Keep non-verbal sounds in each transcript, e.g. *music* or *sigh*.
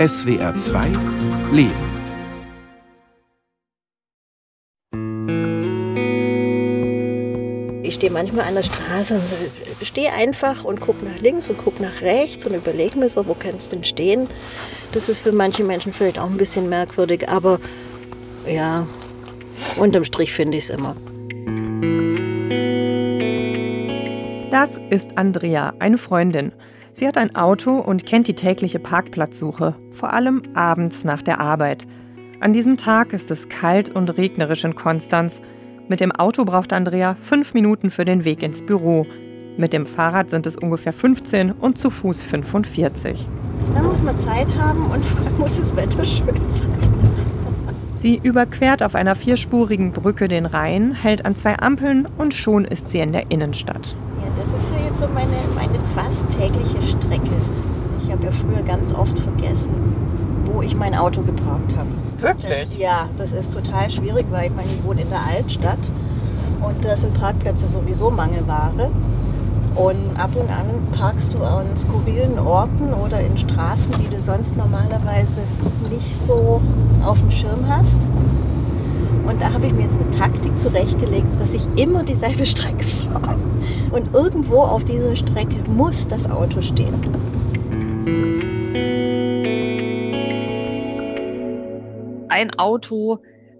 SWR 2 Leben. Ich stehe manchmal an der Straße und stehe einfach und gucke nach links und gucke nach rechts und überlege mir so, wo kann es denn stehen? Das ist für manche Menschen vielleicht auch ein bisschen merkwürdig, aber ja, unterm Strich finde ich es immer. Das ist Andrea, eine Freundin. Sie hat ein Auto und kennt die tägliche Parkplatzsuche, vor allem abends nach der Arbeit. An diesem Tag ist es kalt und regnerisch in Konstanz. Mit dem Auto braucht Andrea fünf Minuten für den Weg ins Büro. Mit dem Fahrrad sind es ungefähr 15 und zu Fuß 45. Da muss man Zeit haben und vor allem muss das Wetter schön sein. Sie überquert auf einer vierspurigen Brücke den Rhein, hält an zwei Ampeln und schon ist sie in der Innenstadt. Ja, das ist ja jetzt so meine, meine fast tägliche Strecke. Ich habe ja früher ganz oft vergessen, wo ich mein Auto geparkt habe. Wirklich? Das, ja, das ist total schwierig, weil ich meine, ich wohne in der Altstadt und da sind Parkplätze sowieso Mangelware. Und ab und an parkst du an skurrilen Orten oder in Straßen, die du sonst normalerweise nicht so auf dem Schirm hast. Und da habe ich mir jetzt eine Taktik zurechtgelegt, dass ich immer dieselbe *laughs* Strecke fahre. Und irgendwo auf dieser Strecke muss das Auto stehen. Ein Auto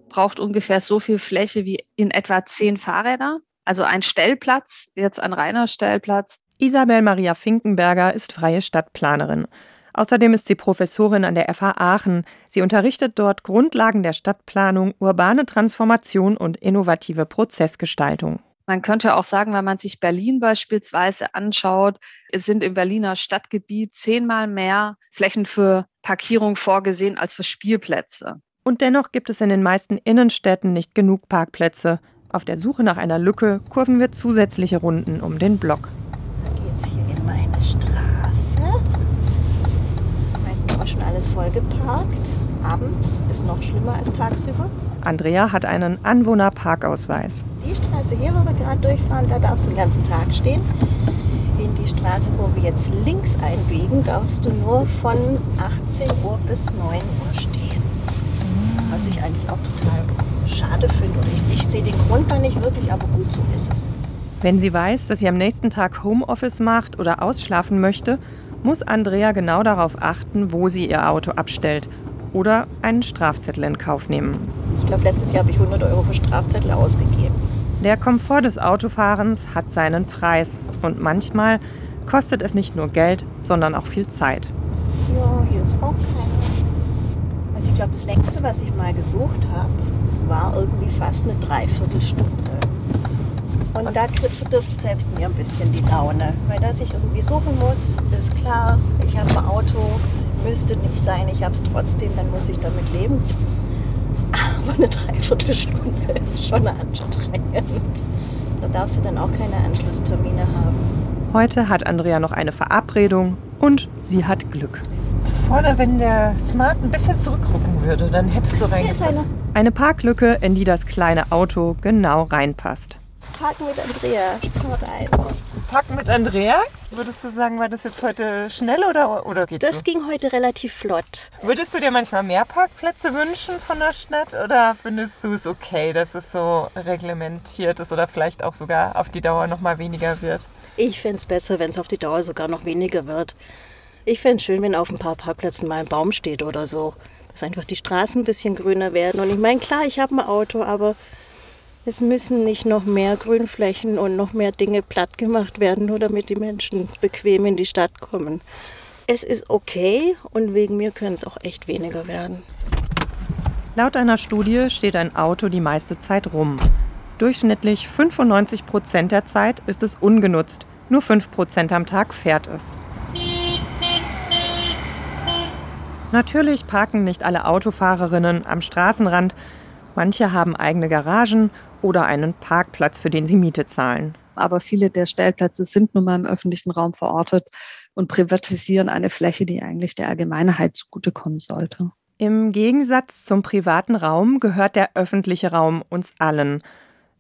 braucht ungefähr so viel Fläche wie in etwa zehn Fahrräder. Also ein Stellplatz, jetzt ein reiner Stellplatz. Isabel Maria Finkenberger ist freie Stadtplanerin. Außerdem ist sie Professorin an der FH Aachen. Sie unterrichtet dort Grundlagen der Stadtplanung, urbane Transformation und innovative Prozessgestaltung. Man könnte auch sagen, wenn man sich Berlin beispielsweise anschaut, es sind im Berliner Stadtgebiet zehnmal mehr Flächen für Parkierung vorgesehen als für Spielplätze. Und dennoch gibt es in den meisten Innenstädten nicht genug Parkplätze. Auf der Suche nach einer Lücke kurven wir zusätzliche Runden um den Block. Da geht's hier in meine Straße. Auch schon alles vollgeparkt. Abends ist noch schlimmer als tagsüber. Andrea hat einen Anwohnerparkausweis. Die Straße hier, wo wir gerade durchfahren, da darfst du den ganzen Tag stehen. In die Straße, wo wir jetzt links einbiegen, darfst du nur von 18 Uhr bis 9 Uhr stehen. Was ich eigentlich auch total schade finde. Und ich, ich sehe den Grund da nicht wirklich, aber gut so ist es. Wenn sie weiß, dass sie am nächsten Tag Homeoffice macht oder ausschlafen möchte, muss Andrea genau darauf achten, wo sie ihr Auto abstellt oder einen Strafzettel in Kauf nehmen. Ich glaube, letztes Jahr habe ich 100 Euro für Strafzettel ausgegeben. Der Komfort des Autofahrens hat seinen Preis und manchmal kostet es nicht nur Geld, sondern auch viel Zeit. Ja, hier ist auch keiner. Also ich glaube, das längste, was ich mal gesucht habe, war irgendwie fast eine Dreiviertelstunde. Und da trifft selbst mir ein bisschen die Laune. Weil dass ich irgendwie suchen muss, ist klar, ich habe ein Auto, müsste nicht sein, ich habe es trotzdem, dann muss ich damit leben. Aber eine Dreiviertelstunde *laughs* ist schon anstrengend. Da darfst du dann auch keine Anschlusstermine haben. Heute hat Andrea noch eine Verabredung und sie hat Glück. Vorne, wenn der Smart ein bisschen zurückrücken würde, dann hättest du reingepasst. einer. Eine Parklücke, in die das kleine Auto genau reinpasst. Parken mit Andrea, Part 1. Packen mit Andrea? Würdest du sagen, war das jetzt heute schnell oder, oder geht Das so? ging heute relativ flott. Würdest du dir manchmal mehr Parkplätze wünschen von der Stadt oder findest du es okay, dass es so reglementiert ist oder vielleicht auch sogar auf die Dauer noch mal weniger wird? Ich fände es besser, wenn es auf die Dauer sogar noch weniger wird. Ich fände es schön, wenn auf ein paar Parkplätzen mal ein Baum steht oder so. Dass einfach die Straßen ein bisschen grüner werden. Und ich meine, klar, ich habe ein Auto, aber es müssen nicht noch mehr Grünflächen und noch mehr Dinge platt gemacht werden, nur damit die Menschen bequem in die Stadt kommen. Es ist okay und wegen mir können es auch echt weniger werden. Laut einer Studie steht ein Auto die meiste Zeit rum. Durchschnittlich 95 Prozent der Zeit ist es ungenutzt. Nur 5 Prozent am Tag fährt es. Natürlich parken nicht alle Autofahrerinnen am Straßenrand. Manche haben eigene Garagen oder einen Parkplatz, für den sie Miete zahlen. Aber viele der Stellplätze sind nun mal im öffentlichen Raum verortet und privatisieren eine Fläche, die eigentlich der Allgemeinheit zugutekommen sollte. Im Gegensatz zum privaten Raum gehört der öffentliche Raum uns allen.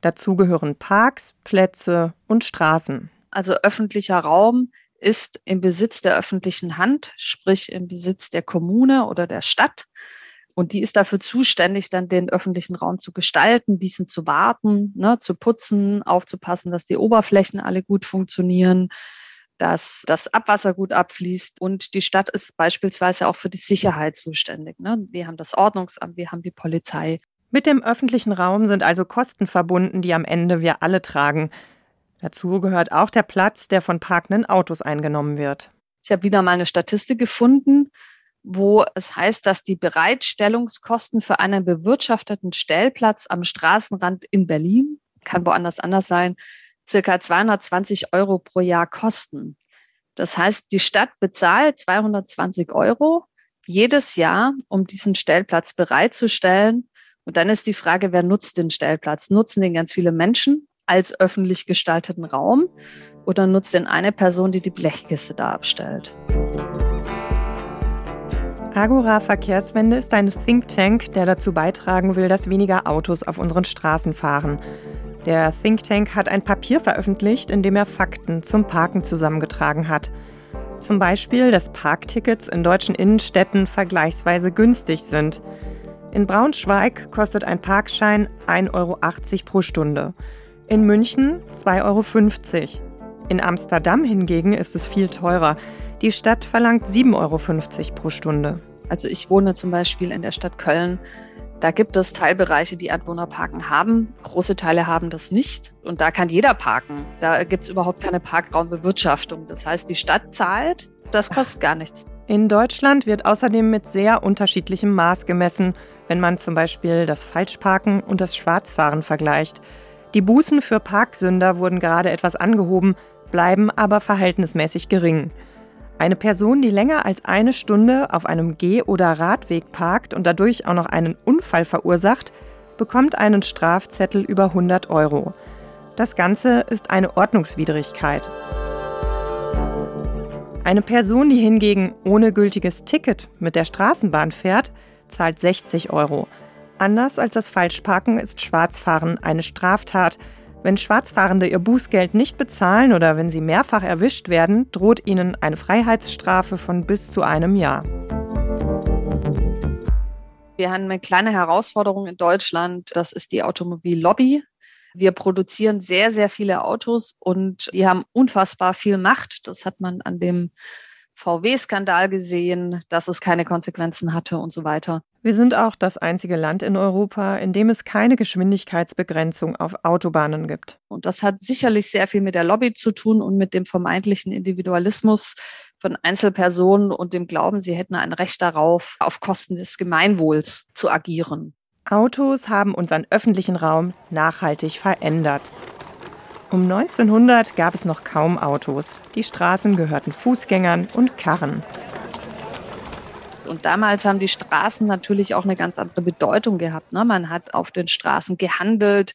Dazu gehören Parks, Plätze und Straßen. Also öffentlicher Raum ist im Besitz der öffentlichen Hand, sprich im Besitz der Kommune oder der Stadt. Und die ist dafür zuständig, dann den öffentlichen Raum zu gestalten, diesen zu warten, ne, zu putzen, aufzupassen, dass die Oberflächen alle gut funktionieren, dass das Abwasser gut abfließt. Und die Stadt ist beispielsweise auch für die Sicherheit zuständig. Ne? Wir haben das Ordnungsamt, wir haben die Polizei. Mit dem öffentlichen Raum sind also Kosten verbunden, die am Ende wir alle tragen. Dazu gehört auch der Platz, der von parkenden Autos eingenommen wird. Ich habe wieder mal eine Statistik gefunden, wo es heißt, dass die Bereitstellungskosten für einen bewirtschafteten Stellplatz am Straßenrand in Berlin, kann woanders anders sein, circa 220 Euro pro Jahr kosten. Das heißt, die Stadt bezahlt 220 Euro jedes Jahr, um diesen Stellplatz bereitzustellen. Und dann ist die Frage, wer nutzt den Stellplatz? Nutzen den ganz viele Menschen als öffentlich gestalteten Raum oder nutzt den eine Person, die die Blechkiste da abstellt? Agora Verkehrswende ist ein Think Tank, der dazu beitragen will, dass weniger Autos auf unseren Straßen fahren. Der Think Tank hat ein Papier veröffentlicht, in dem er Fakten zum Parken zusammengetragen hat. Zum Beispiel, dass Parktickets in deutschen Innenstädten vergleichsweise günstig sind. In Braunschweig kostet ein Parkschein 1,80 Euro pro Stunde. In München 2,50 Euro. In Amsterdam hingegen ist es viel teurer. Die Stadt verlangt 7,50 Euro pro Stunde. Also ich wohne zum Beispiel in der Stadt Köln. Da gibt es Teilbereiche, die Anwohnerparken haben. Große Teile haben das nicht. Und da kann jeder parken. Da gibt es überhaupt keine Parkraumbewirtschaftung. Das heißt, die Stadt zahlt, das kostet gar nichts. In Deutschland wird außerdem mit sehr unterschiedlichem Maß gemessen, wenn man zum Beispiel das Falschparken und das Schwarzfahren vergleicht. Die Bußen für Parksünder wurden gerade etwas angehoben, bleiben aber verhältnismäßig gering. Eine Person, die länger als eine Stunde auf einem Geh- oder Radweg parkt und dadurch auch noch einen Unfall verursacht, bekommt einen Strafzettel über 100 Euro. Das Ganze ist eine Ordnungswidrigkeit. Eine Person, die hingegen ohne gültiges Ticket mit der Straßenbahn fährt, zahlt 60 Euro. Anders als das Falschparken ist Schwarzfahren eine Straftat, wenn Schwarzfahrende ihr Bußgeld nicht bezahlen oder wenn sie mehrfach erwischt werden, droht ihnen eine Freiheitsstrafe von bis zu einem Jahr. Wir haben eine kleine Herausforderung in Deutschland, das ist die Automobillobby. Wir produzieren sehr, sehr viele Autos und die haben unfassbar viel Macht. Das hat man an dem VW-Skandal gesehen, dass es keine Konsequenzen hatte und so weiter. Wir sind auch das einzige Land in Europa, in dem es keine Geschwindigkeitsbegrenzung auf Autobahnen gibt. Und das hat sicherlich sehr viel mit der Lobby zu tun und mit dem vermeintlichen Individualismus von Einzelpersonen und dem Glauben, sie hätten ein Recht darauf, auf Kosten des Gemeinwohls zu agieren. Autos haben unseren öffentlichen Raum nachhaltig verändert. Um 1900 gab es noch kaum Autos. Die Straßen gehörten Fußgängern und Karren. Und damals haben die Straßen natürlich auch eine ganz andere Bedeutung gehabt. Ne? Man hat auf den Straßen gehandelt.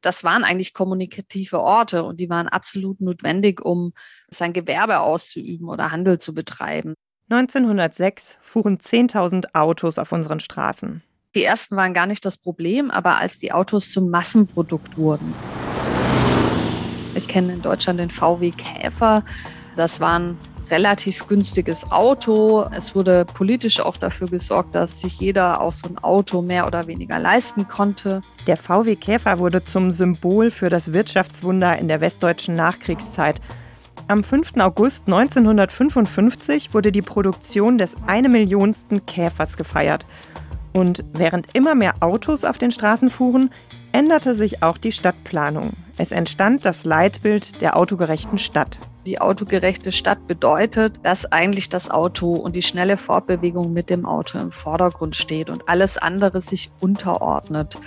Das waren eigentlich kommunikative Orte und die waren absolut notwendig, um sein Gewerbe auszuüben oder Handel zu betreiben. 1906 fuhren 10.000 Autos auf unseren Straßen. Die ersten waren gar nicht das Problem, aber als die Autos zum Massenprodukt wurden, ich kenne in Deutschland den VW Käfer. Das war ein relativ günstiges Auto. Es wurde politisch auch dafür gesorgt, dass sich jeder auch so ein Auto mehr oder weniger leisten konnte. Der VW Käfer wurde zum Symbol für das Wirtschaftswunder in der westdeutschen Nachkriegszeit. Am 5. August 1955 wurde die Produktion des eine Millionsten Käfers gefeiert. Und während immer mehr Autos auf den Straßen fuhren, änderte sich auch die Stadtplanung. Es entstand das Leitbild der autogerechten Stadt. Die autogerechte Stadt bedeutet, dass eigentlich das Auto und die schnelle Fortbewegung mit dem Auto im Vordergrund steht und alles andere sich unterordnet.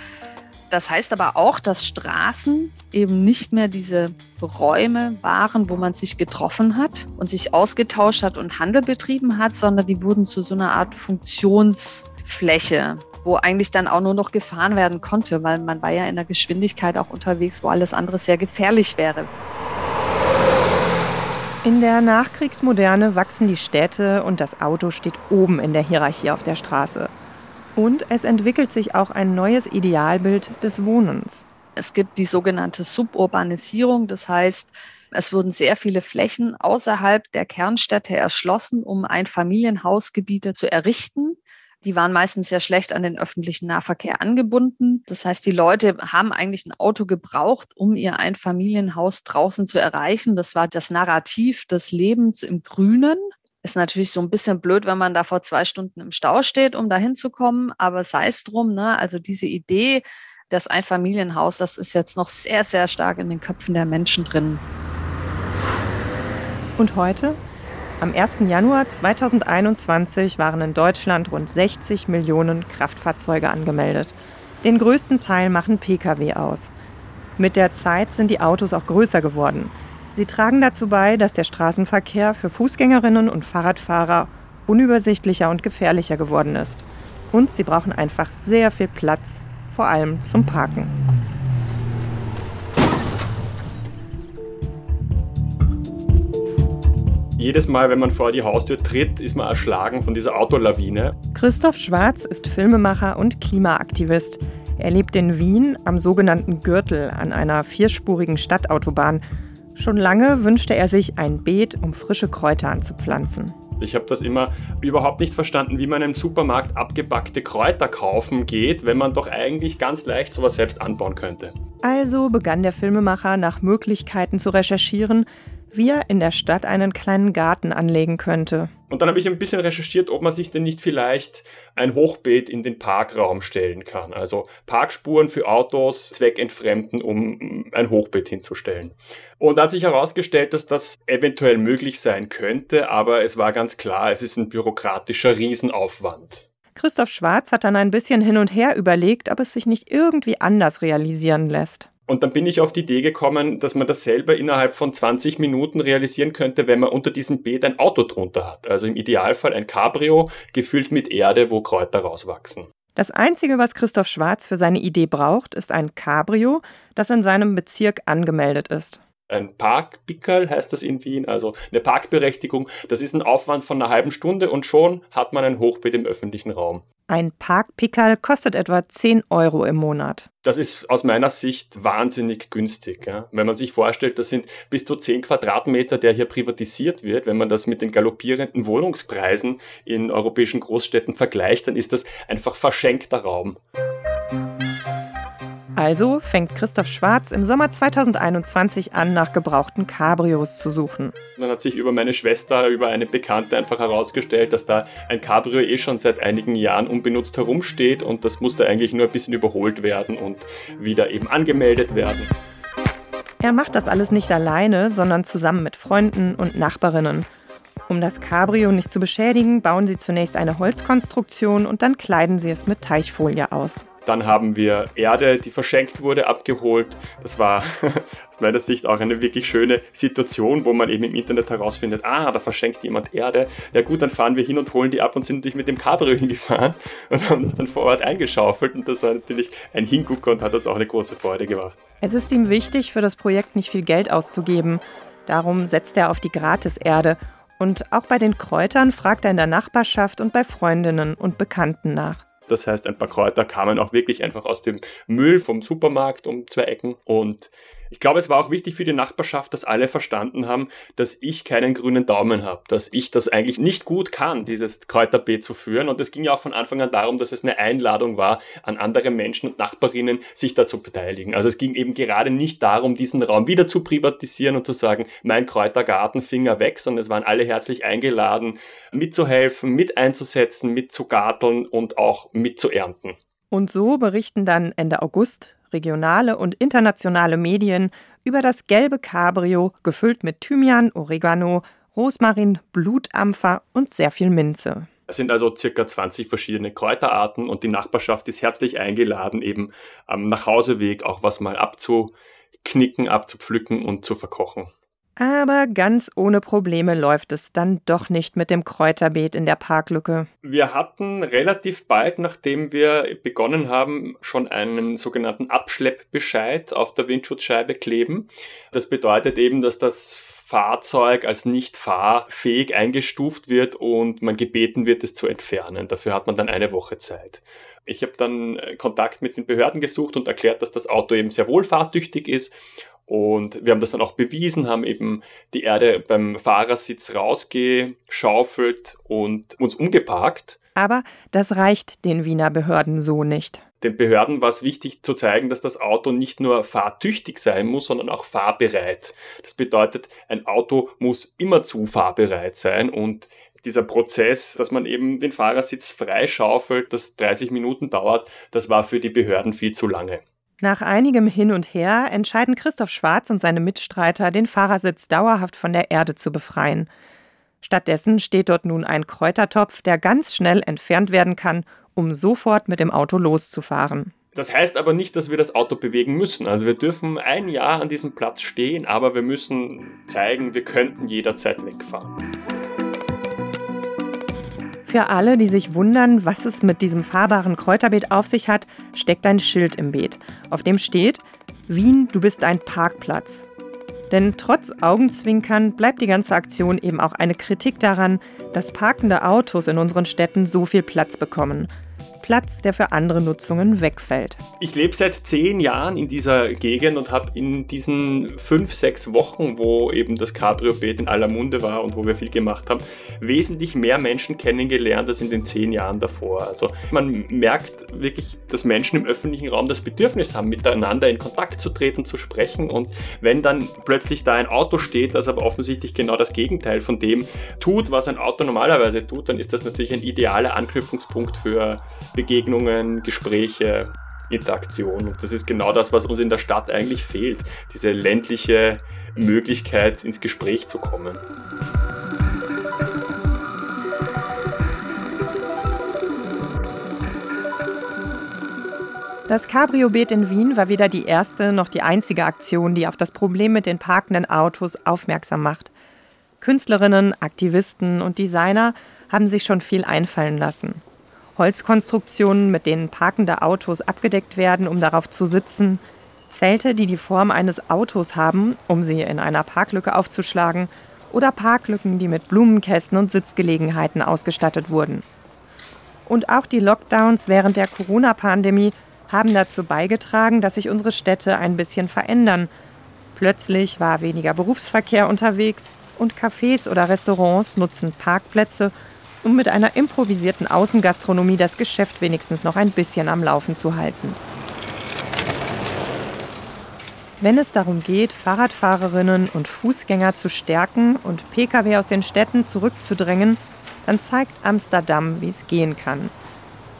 Das heißt aber auch, dass Straßen eben nicht mehr diese Räume waren, wo man sich getroffen hat und sich ausgetauscht hat und Handel betrieben hat, sondern die wurden zu so einer Art Funktionsfläche wo eigentlich dann auch nur noch gefahren werden konnte, weil man war ja in der Geschwindigkeit auch unterwegs, wo alles andere sehr gefährlich wäre. In der Nachkriegsmoderne wachsen die Städte und das Auto steht oben in der Hierarchie auf der Straße. Und es entwickelt sich auch ein neues Idealbild des Wohnens. Es gibt die sogenannte Suburbanisierung, das heißt, Es wurden sehr viele Flächen außerhalb der Kernstädte erschlossen, um Einfamilienhausgebiete zu errichten. Die waren meistens sehr schlecht an den öffentlichen Nahverkehr angebunden. Das heißt, die Leute haben eigentlich ein Auto gebraucht, um ihr Einfamilienhaus draußen zu erreichen. Das war das Narrativ des Lebens im Grünen. Ist natürlich so ein bisschen blöd, wenn man da vor zwei Stunden im Stau steht, um da hinzukommen, aber sei es drum. Ne? Also diese Idee, das Einfamilienhaus, das ist jetzt noch sehr, sehr stark in den Köpfen der Menschen drin. Und heute? Am 1. Januar 2021 waren in Deutschland rund 60 Millionen Kraftfahrzeuge angemeldet. Den größten Teil machen Pkw aus. Mit der Zeit sind die Autos auch größer geworden. Sie tragen dazu bei, dass der Straßenverkehr für Fußgängerinnen und Fahrradfahrer unübersichtlicher und gefährlicher geworden ist. Und sie brauchen einfach sehr viel Platz, vor allem zum Parken. Jedes Mal, wenn man vor die Haustür tritt, ist man erschlagen von dieser Autolawine. Christoph Schwarz ist Filmemacher und Klimaaktivist. Er lebt in Wien am sogenannten Gürtel an einer vierspurigen Stadtautobahn. Schon lange wünschte er sich ein Beet, um frische Kräuter anzupflanzen. Ich habe das immer überhaupt nicht verstanden, wie man im Supermarkt abgebackte Kräuter kaufen geht, wenn man doch eigentlich ganz leicht sowas selbst anbauen könnte. Also begann der Filmemacher nach Möglichkeiten zu recherchieren, wie er in der Stadt einen kleinen Garten anlegen könnte. Und dann habe ich ein bisschen recherchiert, ob man sich denn nicht vielleicht ein Hochbeet in den Parkraum stellen kann. Also Parkspuren für Autos zweckentfremden, um ein Hochbeet hinzustellen. Und da hat sich herausgestellt, dass das eventuell möglich sein könnte, aber es war ganz klar, es ist ein bürokratischer Riesenaufwand. Christoph Schwarz hat dann ein bisschen hin und her überlegt, ob es sich nicht irgendwie anders realisieren lässt. Und dann bin ich auf die Idee gekommen, dass man das selber innerhalb von 20 Minuten realisieren könnte, wenn man unter diesem Beet ein Auto drunter hat. Also im Idealfall ein Cabrio, gefüllt mit Erde, wo Kräuter rauswachsen. Das Einzige, was Christoph Schwarz für seine Idee braucht, ist ein Cabrio, das in seinem Bezirk angemeldet ist ein Parkpickerl heißt das in Wien, also eine Parkberechtigung. Das ist ein Aufwand von einer halben Stunde und schon hat man ein Hochbeet im öffentlichen Raum. Ein Parkpickerl kostet etwa 10 Euro im Monat. Das ist aus meiner Sicht wahnsinnig günstig. Ja? Wenn man sich vorstellt, das sind bis zu 10 Quadratmeter, der hier privatisiert wird. Wenn man das mit den galoppierenden Wohnungspreisen in europäischen Großstädten vergleicht, dann ist das einfach verschenkter Raum. Also fängt Christoph Schwarz im Sommer 2021 an, nach gebrauchten Cabrios zu suchen. Dann hat sich über meine Schwester, über eine Bekannte einfach herausgestellt, dass da ein Cabrio eh schon seit einigen Jahren unbenutzt herumsteht und das musste eigentlich nur ein bisschen überholt werden und wieder eben angemeldet werden. Er macht das alles nicht alleine, sondern zusammen mit Freunden und Nachbarinnen. Um das Cabrio nicht zu beschädigen, bauen sie zunächst eine Holzkonstruktion und dann kleiden sie es mit Teichfolie aus. Dann haben wir Erde, die verschenkt wurde, abgeholt. Das war *laughs* aus meiner Sicht auch eine wirklich schöne Situation, wo man eben im Internet herausfindet, ah, da verschenkt jemand Erde. Ja gut, dann fahren wir hin und holen die ab und sind natürlich mit dem Cabrio *laughs* hingefahren und haben das dann vor Ort eingeschaufelt. Und das war natürlich ein Hingucker und hat uns auch eine große Freude gemacht. Es ist ihm wichtig, für das Projekt nicht viel Geld auszugeben. Darum setzt er auf die Gratiserde und auch bei den Kräutern fragt er in der Nachbarschaft und bei Freundinnen und Bekannten nach. Das heißt, ein paar Kräuter kamen auch wirklich einfach aus dem Müll vom Supermarkt um zwei Ecken und ich glaube, es war auch wichtig für die Nachbarschaft, dass alle verstanden haben, dass ich keinen grünen Daumen habe, dass ich das eigentlich nicht gut kann, dieses Kräuterbeet zu führen. Und es ging ja auch von Anfang an darum, dass es eine Einladung war, an andere Menschen und Nachbarinnen sich da zu beteiligen. Also es ging eben gerade nicht darum, diesen Raum wieder zu privatisieren und zu sagen, mein Kräutergarten, Finger weg, sondern es waren alle herzlich eingeladen, mitzuhelfen, mit einzusetzen, mitzugarteln und auch mitzuernten. Und so berichten dann Ende August regionale und internationale Medien über das gelbe Cabrio, gefüllt mit Thymian, Oregano, Rosmarin, Blutampfer und sehr viel Minze. Es sind also circa 20 verschiedene Kräuterarten und die Nachbarschaft ist herzlich eingeladen, eben am Nachhauseweg auch was mal abzuknicken, abzupflücken und zu verkochen. Aber ganz ohne Probleme läuft es dann doch nicht mit dem Kräuterbeet in der Parklücke. Wir hatten relativ bald, nachdem wir begonnen haben, schon einen sogenannten Abschleppbescheid auf der Windschutzscheibe kleben. Das bedeutet eben, dass das Fahrzeug als nicht fahrfähig eingestuft wird und man gebeten wird, es zu entfernen. Dafür hat man dann eine Woche Zeit. Ich habe dann Kontakt mit den Behörden gesucht und erklärt, dass das Auto eben sehr wohl fahrtüchtig ist Und wir haben das dann auch bewiesen, haben eben die Erde beim Fahrersitz rausgeschaufelt und uns umgeparkt. Aber das reicht den Wiener Behörden so nicht. Den Behörden war es wichtig zu zeigen, dass das Auto nicht nur fahrtüchtig sein muss, sondern auch fahrbereit. Das bedeutet, ein Auto muss immerzu fahrbereit sein und dieser Prozess, dass man eben den Fahrersitz freischaufelt, das 30 Minuten dauert, das war für die Behörden viel zu lange. Nach einigem Hin und Her entscheiden Christoph Schwarz und seine Mitstreiter, den Fahrersitz dauerhaft von der Erde zu befreien. Stattdessen steht dort nun ein Kräutertopf, der ganz schnell entfernt werden kann, um sofort mit dem Auto loszufahren. Das heißt aber nicht, dass wir das Auto bewegen müssen. Also wir dürfen ein Jahr an diesem Platz stehen, aber wir müssen zeigen, wir könnten jederzeit wegfahren. Für alle, die sich wundern, was es mit diesem fahrbaren Kräuterbeet auf sich hat, steckt ein Schild im Beet, auf dem steht: Wien, du bist ein Parkplatz. Denn trotz Augenzwinkern bleibt die ganze Aktion eben auch eine Kritik daran, dass parkende Autos in unseren Städten so viel Platz bekommen Platz, der für andere Nutzungen wegfällt. Ich lebe seit zehn Jahren in dieser Gegend und habe in diesen fünf, sechs Wochen, wo eben das Cabrio-Beet in aller Munde war und wo wir viel gemacht haben, wesentlich mehr Menschen kennengelernt als in den zehn Jahren davor. Also man merkt wirklich, dass Menschen im öffentlichen Raum das Bedürfnis haben, miteinander in Kontakt zu treten, zu sprechen. Und wenn dann plötzlich da ein Auto steht, das aber offensichtlich genau das Gegenteil von dem tut, was ein Auto normalerweise tut, dann ist das natürlich ein idealer Anknüpfungspunkt für Begegnungen, Gespräche, Interaktion. Und das ist genau das, was uns in der Stadt eigentlich fehlt. Diese ländliche Möglichkeit, ins Gespräch zu kommen. Das Cabrio-Beet in Wien war weder die erste noch die einzige Aktion, die auf das Problem mit den parkenden Autos aufmerksam macht. Künstlerinnen, Aktivisten und Designer haben sich schon viel einfallen lassen. Holzkonstruktionen, mit denen parkende Autos abgedeckt werden, um darauf zu sitzen, Zelte, die die Form eines Autos haben, um sie in einer Parklücke aufzuschlagen, oder Parklücken, die mit Blumenkästen und Sitzgelegenheiten ausgestattet wurden. Und auch die Lockdowns während der Corona-Pandemie haben dazu beigetragen, dass sich unsere Städte ein bisschen verändern. Plötzlich war weniger Berufsverkehr unterwegs und Cafés oder Restaurants nutzen Parkplätze, um mit einer improvisierten Außengastronomie das Geschäft wenigstens noch ein bisschen am Laufen zu halten. Wenn es darum geht, Fahrradfahrerinnen und Fußgänger zu stärken und Pkw aus den Städten zurückzudrängen, dann zeigt Amsterdam, wie es gehen kann.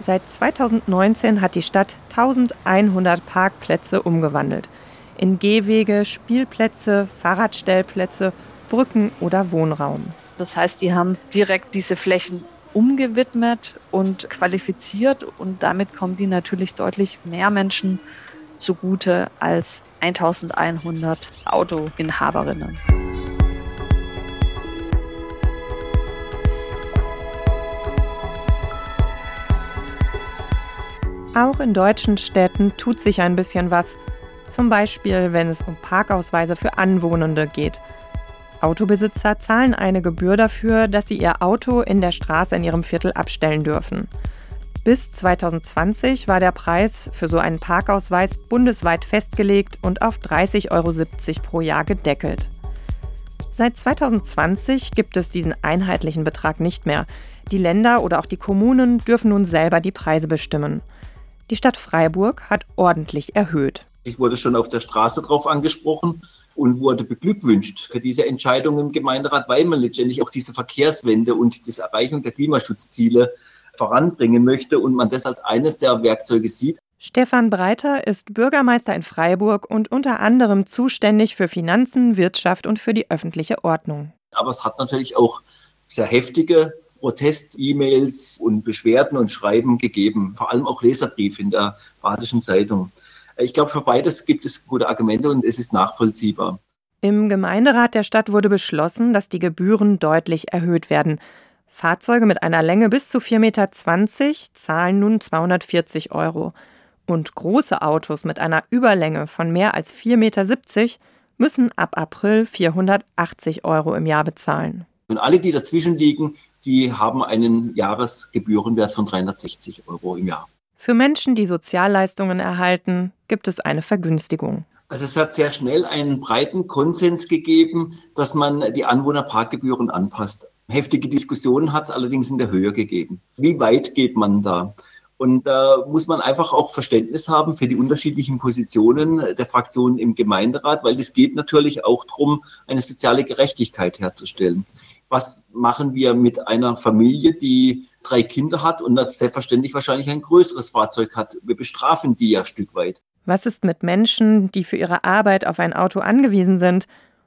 Seit 2019 hat die Stadt 1100 Parkplätze umgewandelt. In Gehwege, Spielplätze, Fahrradstellplätze, Brücken oder Wohnraum. Das heißt, die haben direkt diese Flächen umgewidmet und qualifiziert und damit kommen die natürlich deutlich mehr Menschen zugute als 1100 Autoinhaberinnen. Auch in deutschen Städten tut sich ein bisschen was. Zum Beispiel, wenn es um Parkausweise für Anwohnende geht – Autobesitzer zahlen eine Gebühr dafür, dass sie ihr Auto in der Straße in ihrem Viertel abstellen dürfen. Bis 2020 war der Preis für so einen Parkausweis bundesweit festgelegt und auf 30,70 Euro pro Jahr gedeckelt. Seit 2020 gibt es diesen einheitlichen Betrag nicht mehr. Die Länder oder auch die Kommunen dürfen nun selber die Preise bestimmen. Die Stadt Freiburg hat ordentlich erhöht. Ich wurde schon auf der Straße drauf angesprochen und wurde beglückwünscht für diese Entscheidung im Gemeinderat, weil man letztendlich auch diese Verkehrswende und die Erreichung der Klimaschutzziele voranbringen möchte und man das als eines der Werkzeuge sieht. Stefan Breiter ist Bürgermeister in Freiburg und unter anderem zuständig für Finanzen, Wirtschaft und für die öffentliche Ordnung. Aber es hat natürlich auch sehr heftige Protest-E-Mails und Beschwerden und Schreiben gegeben, vor allem auch Leserbriefe in der Badischen Zeitung. Ich glaube, für beides gibt es gute Argumente und es ist nachvollziehbar. Im Gemeinderat der Stadt wurde beschlossen, dass die Gebühren deutlich erhöht werden. Fahrzeuge mit einer Länge bis zu 4,20 Meter zahlen nun 240 Euro. Und große Autos mit einer Überlänge von mehr als 4,70 Meter müssen ab April 480 Euro im Jahr bezahlen. Und alle, die dazwischen liegen, die haben einen Jahresgebührenwert von 360 Euro im Jahr. Für Menschen, die Sozialleistungen erhalten, gibt es eine Vergünstigung. Also es hat sehr schnell einen breiten Konsens gegeben, dass man die Anwohnerparkgebühren anpasst. Heftige Diskussionen hat es allerdings in der Höhe gegeben. Wie weit geht man da? Und da muss man einfach auch Verständnis haben für die unterschiedlichen Positionen der Fraktionen im Gemeinderat, weil es geht natürlich auch darum, eine soziale Gerechtigkeit herzustellen. Was machen wir mit einer Familie, die drei Kinder hat und selbstverständlich wahrscheinlich ein größeres Fahrzeug hat? Wir bestrafen die ja ein Stück weit. Was ist mit Menschen, die für ihre Arbeit auf ein Auto angewiesen sind?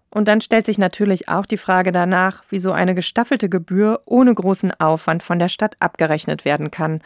Und dann stellt sich natürlich auch die Frage danach, wie so eine gestaffelte Gebühr ohne großen Aufwand von der Stadt abgerechnet werden kann.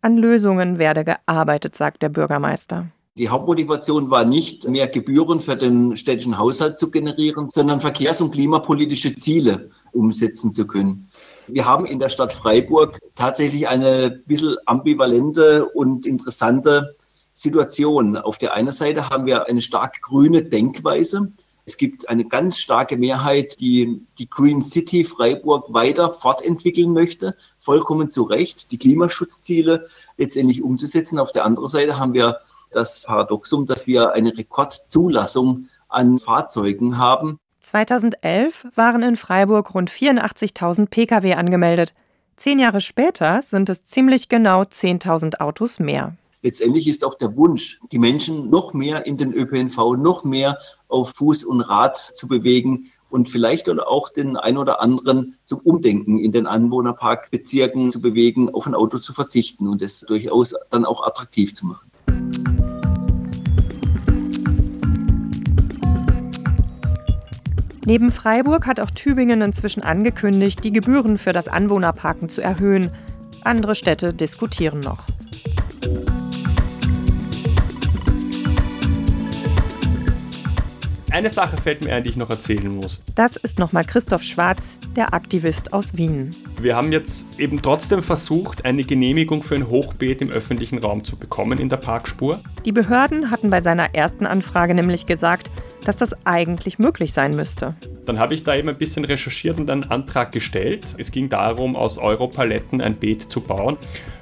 An Lösungen werde gearbeitet, sagt der Bürgermeister. Die Hauptmotivation war nicht, mehr Gebühren für den städtischen Haushalt zu generieren, sondern verkehrs- und klimapolitische Ziele umsetzen zu können. Wir haben in der Stadt Freiburg tatsächlich eine bisschen ambivalente und interessante Situation. Auf der einen Seite haben wir eine stark grüne Denkweise. Es gibt eine ganz starke Mehrheit, die die Green City Freiburg weiter fortentwickeln möchte, vollkommen zu Recht, die Klimaschutzziele letztendlich umzusetzen. Auf der anderen Seite haben wir das Paradoxum, dass wir eine Rekordzulassung an Fahrzeugen haben. 2011 waren in Freiburg rund 84.000 Pkw angemeldet. Zehn Jahre später sind es ziemlich genau 10.000 Autos mehr letztendlich ist auch der Wunsch, die Menschen noch mehr in den ÖPNV, noch mehr auf Fuß und Rad zu bewegen und vielleicht auch den ein oder anderen zum Umdenken in den Anwohnerparkbezirken zu bewegen, auf ein Auto zu verzichten und es durchaus dann auch attraktiv zu machen. Neben Freiburg hat auch Tübingen inzwischen angekündigt, die Gebühren für das Anwohnerparken zu erhöhen. Andere Städte diskutieren noch. Eine Sache fällt mir ein, die ich noch erzählen muss. Das ist nochmal Christoph Schwarz, der Aktivist aus Wien. Wir haben jetzt eben trotzdem versucht, eine Genehmigung für ein Hochbeet im öffentlichen Raum zu bekommen in der Parkspur. Die Behörden hatten bei seiner ersten Anfrage nämlich gesagt, dass das eigentlich möglich sein müsste. Dann habe ich da eben ein bisschen recherchiert und einen Antrag gestellt. Es ging darum, aus Europaletten ein Beet zu bauen.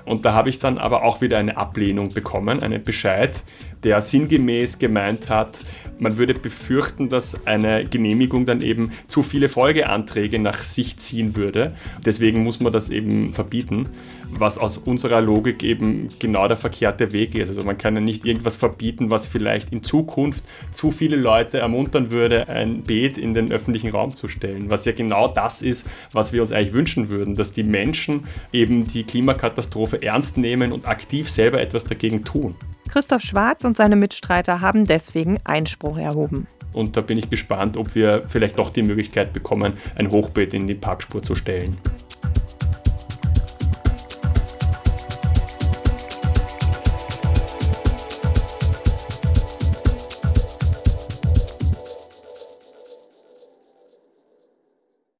Und da habe ich dann aber auch wieder eine Ablehnung bekommen, einen Bescheid, der sinngemäß gemeint hat, man würde befürchten, dass eine Genehmigung dann eben zu viele Folgeanträge nach sich ziehen würde. Deswegen muss man das eben verbieten, was aus unserer Logik eben genau der verkehrte Weg ist. Also man kann ja nicht irgendwas verbieten, was vielleicht in Zukunft zu viele Leute ermuntern würde, ein Beet in den öffentlichen Raum zu stellen, was ja genau das ist, was wir uns eigentlich wünschen würden, dass die Menschen eben die Klimakatastrophe ernst nehmen und aktiv selber etwas dagegen tun. Christoph Schwarz und seine Mitstreiter haben deswegen Einspruch erhoben. Und da bin ich gespannt, ob wir vielleicht doch die Möglichkeit bekommen, ein Hochbeet in die Parkspur zu stellen.